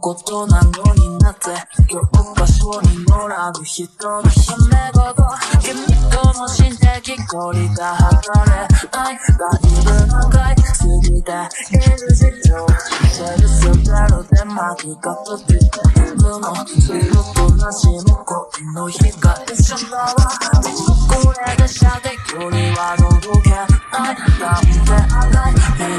ことなのになって教科書に乗らぬ人の夢事君との心的距離が測れないだいぶ長い過ぎている事情セルスゼロで巻きがってるのずっとなしも恋の日が一緒だわこれで射的距離は届けないなんて甘い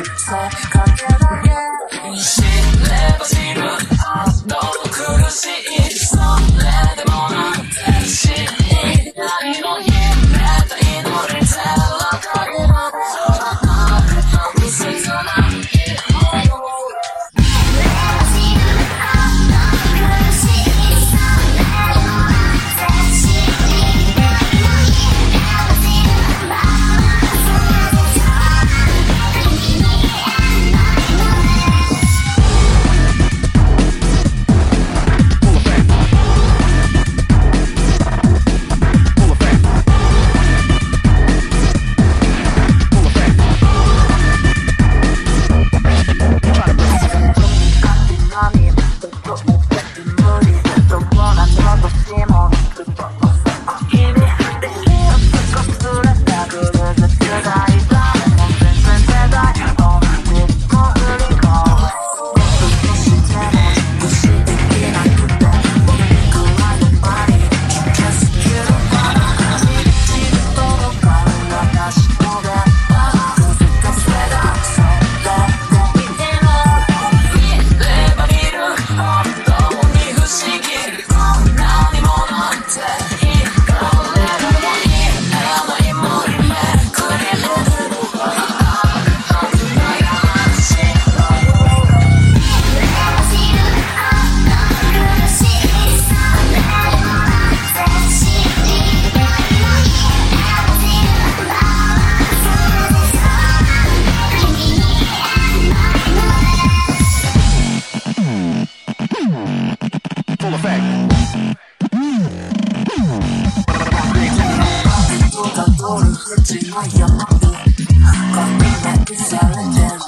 通る淵の山で隠れ